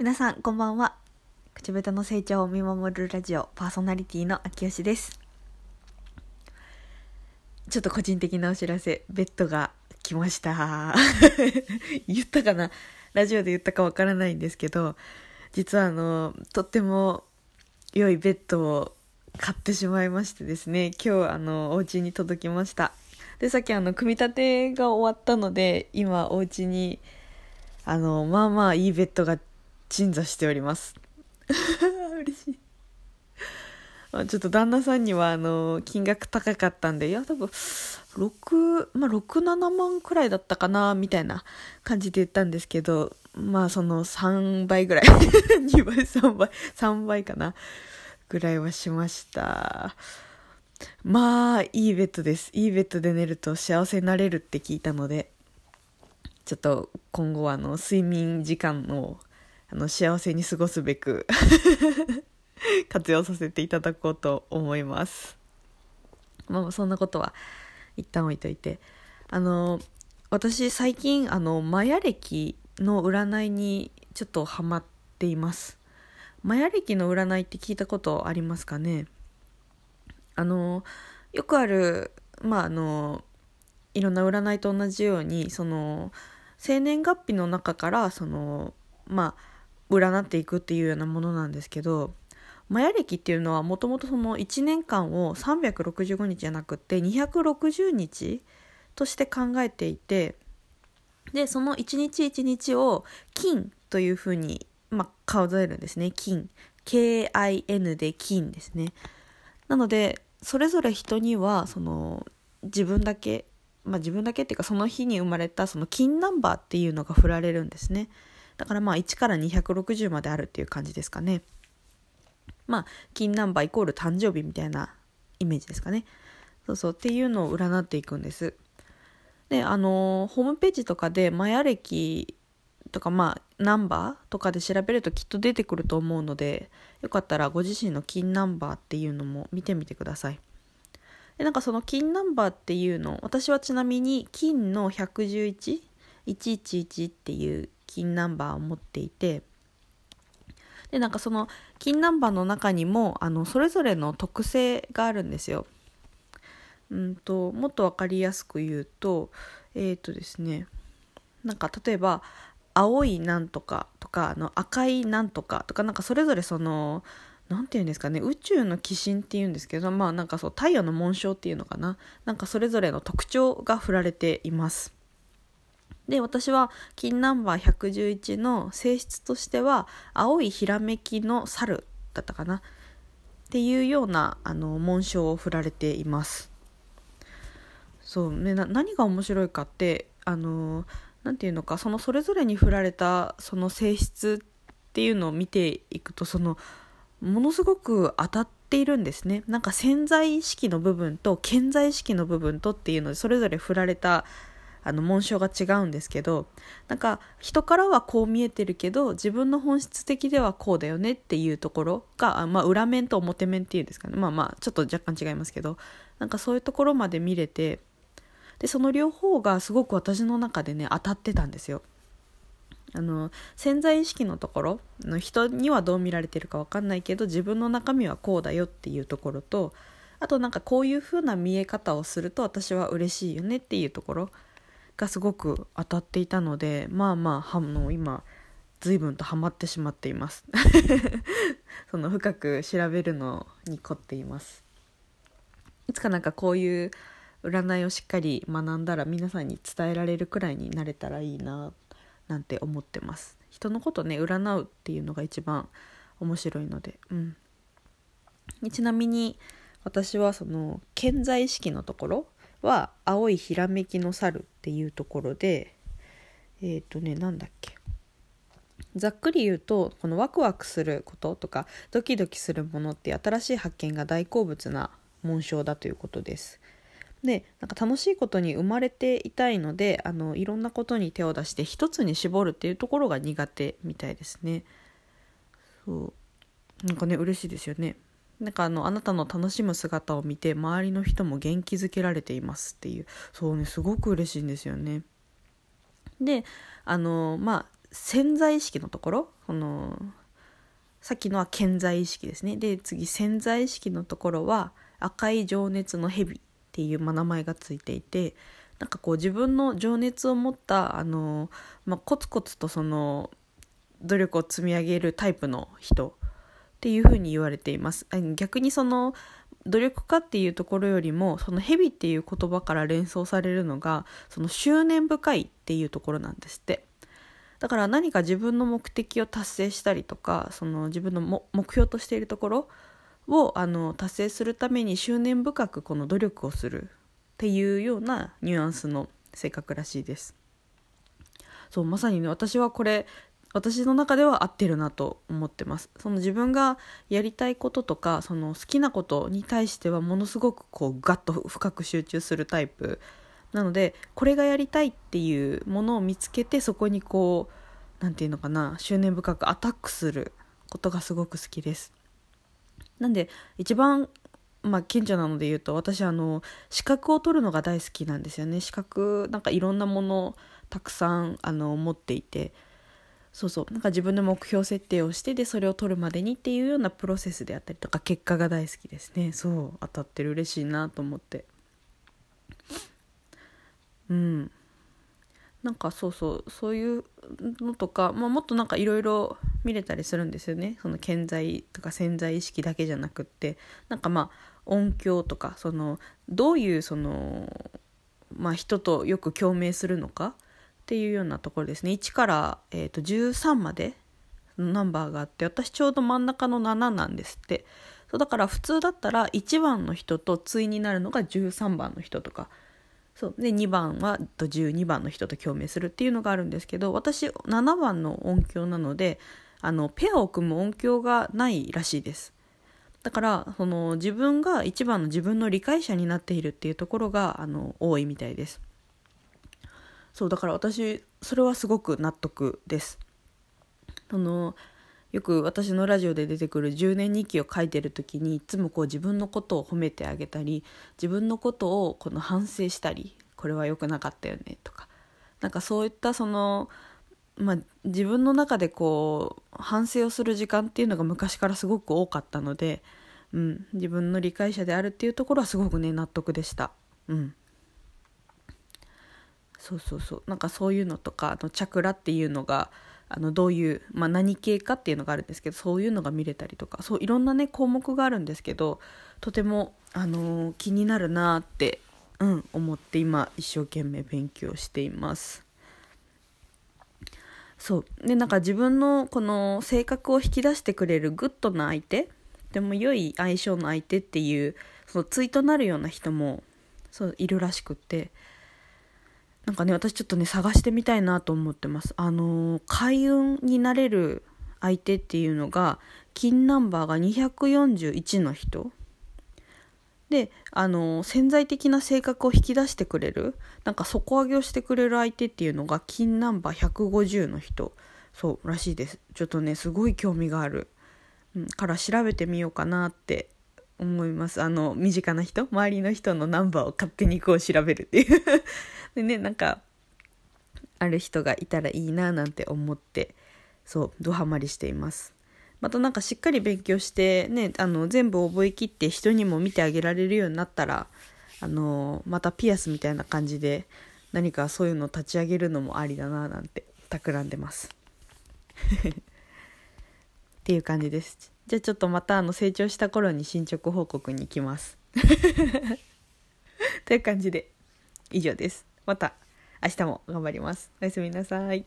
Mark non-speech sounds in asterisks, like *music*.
皆さんこんばんは。口下手の成長を見守るラジオパーソナリティの秋吉です。ちょっと個人的なお知らせベッドが来ました。*laughs* 言ったかな？ラジオで言ったかわからないんですけど実はあのとっても良いベッドを買ってしまいましてですね。今日あのお家に届きました。でさっきあの組み立てが終わったので今お家にあのまあまあいいベッドが鎮座しております。*laughs* 嬉しい。あちょっと旦那さんにはあの金額高かったんでいや多分6まあ67万くらいだったかなみたいな感じで言ったんですけどまあその3倍ぐらい。*laughs* 2倍3倍3倍かなぐらいはしました。まあいいベッドです。いいベッドで寝ると幸せになれるって聞いたのでちょっと今後はあの睡眠時間をあの幸せに過ごすべく *laughs* 活用させていただこうと思います。まあそんなことは一旦置いといて。あの私最近あのマヤ暦の占いにちょっとハマっています。マヤ暦の占いって聞いたことありますかね？あのよくあるまああのいろんな占いと同じようにその生年月日の中からそのまあ占っていくっていうようなものなんですけどマヤ暦っていうのはもともとその1年間を365日じゃなくて260日として考えていてでその一日一日を金というふうに、まあ、数えるんですね。金。KIN で金ですね。なのでそれぞれ人にはその自分だけまあ自分だけっていうかその日に生まれたその金ナンバーっていうのが振られるんですね。だからまあ1から260まであるっていう感じですかね。まあ金ナンバーイコール誕生日みたいなイメージですかね。そうそうっていうのを占っていくんです。であのホームページとかでマヤ歴とかまあナンバーとかで調べるときっと出てくると思うのでよかったらご自身の金ナンバーっていうのも見てみてください。でなんかその金ナンバーっていうの私はちなみに金の111111っていう金ナンバーを持っていてでなんかその金ナンバーの中にもあのそれぞれの特性があるんですよ。うんともっと分かりやすく言うとえっ、ー、とですねなんか例えば青いなんとかとかあの赤いなんとかとかなんかそれぞれその何て言うんですかね宇宙の鬼神っていうんですけどまあなんかそう太陽の紋章っていうのかななんかそれぞれの特徴が振られていますで私は金ナンバー111の性質としては青いひらめきの猿だったかな。っていうようなあの紋章を振られています。そうね何が面白いかってあの何て言うのかそのそれぞれに振られたその性質っていうのを見ていくとそのものすごく当たっているんですね。なんか潜在意識の部分と潜在意識の部分とっていうのでそれぞれ振られたあの紋章が違うんですけどなんか人からはこう見えてるけど自分の本質的ではこうだよねっていうところが、まあ、裏面と表面っていうんですかねまあまあちょっと若干違いますけどなんかそういうところまで見れてでその両方がすごく私の中でね当たってたんですよ。あの潜在意識のところの人にはどう見られてるか分かんないけど自分の中身はこうだよっていうところとあとなんかこういう風な見え方をすると私は嬉しいよねっていうところがすごく当たっていたのでまあまああの今随分とハマってしまっています。*laughs* その深く調べるのに凝っています。いつかなんかこういう占いをしっかり学んだら皆さんに伝えられるくらいになれたらいいななんて思ってます。人のことね占うっていうのが一番面白いので。うん。ちなみに私はその健在意識のところは青いひらめきの猿っていうところでえっ、ー、とねなんだっけ。ざっくり言うとこのワクワクすることとかドキドキするものって新しい発見が大好物な紋章だということです。でなんか楽しいことに生まれていたいのであのいろんなことに手を出して一つに絞るっていうところが苦手みたいですね。そう。なんかね嬉しいですよね。なんかあのあなたの楽しむ姿を見て周りの人も元気づけられていますっていう。そうねすごく嬉しいんですよね。であのまあ潜在意識のところこのさっきのは潜在意識ですね。で次潜在意識のところは赤い情熱の蛇っていう、名前がついていてなんかこう自分の情熱を持ったあの、まあ、コツコツとその努力を積み上げるタイプの人っていうふうに言われています。逆にその努力家っていうところよりもその蛇っていう言葉から連想されるのがその執念深いっていうところなんですって。だから何か自分の目的を達成したりとかその自分の目標としているところをあの達成するために執念深くこの努力をするっていうようなニュアンスの性格らしいです。そうまさにね私はこれ私の中では合ってるなと思ってます。その自分がやりたいこととかその好きなことに対してはものすごくこうガッと深く集中するタイプ。なのでこれがやりたいっていうものを見つけてそこにこう何て言うのかな執念深くアタックすることがすごく好きです。なんで一番まあ顕著なので言うと私あの資格を取るのが大好きなんですよね。資格なんかいろんなものたくさんあの持っていて。そうそう。なんか自分の目標設定をしてでそれを取るまでにっていうようなプロセスであったりとか結果が大好きですね。そう。当たってる。嬉しいなと思って。うん。なんかそうそう。そういうのとか、まあ、もっとなんかいろいろ見れたりするんですよね。その健在とか潜在意識だけじゃなくって。なんかまあ音響とかそのどういうその、まあ、人とよく共鳴するのかっていうようなところですね。1から、えー、と13までナンバーがあって私ちょうど真ん中の7なんですって。そうだから普通だったら1番の人と対になるのが13番の人とか。そうで2番はと12番の人と共鳴するっていうのがあるんですけど私7番の音響なのであのペアを組む音響がないらしいです。だからその自分が一番の自分の理解者になっているっていうところがあの多いみたいです。そうだから私それはすごく納得です。そのよく私のラジオで出てくる10年日記を書いてる時にいつもこう自分のことを褒めてあげたり自分のことをこの反省したりこれは良くなかったよねとか。なんかそういったその、まあ、自分の中でこう反省をする時間っていうのが昔からすごく多かったので、うん、自分の理解者であるっていうところはすごくね納得でした。うん。そうそうそうなんかそういうのとかあのチャクラっていうのがあのどういう、まあ、何系かっていうのがあるんですけどそういうのが見れたりとかそういろんなね項目があるんですけどとても、あのー、気になるなって、うん、思って今一生懸命勉強しています。そうでなんか自分のこの性格を引き出してくれるグッドな相手でも良い相性の相手っていうその対となるような人もそういるらしくってなんかね、私ちょっとね、探してみたいなと思ってます。あのー、開運になれる相手っていうのが、金ナンバーが241の人。で、あのー、潜在的な性格を引き出してくれる、なんか底上げをしてくれる相手っていうのが、金ナンバー150の人。そうらしいです。ちょっとね、すごい興味がある。うん、から調べてみようかなって思います。あの、身近な人、周りの人のナンバーを勝手にこう調べるっていう *laughs* でね、なんか、ある人がいたらいいななんて思って、そう、ドハマりしています。またなんかしっかり勉強してね、あの、全部覚えきって人にも見てあげられるようになったら、あの、またピアスみたいな感じで、何かそういうのを立ち上げるのもありだななんて企んでます。*laughs* っていう感じです。じゃあちょっとまたあの成長した頃に進捗報告に行きます。*laughs* という感じで以上です。また明日も頑張ります。おやすみなさい。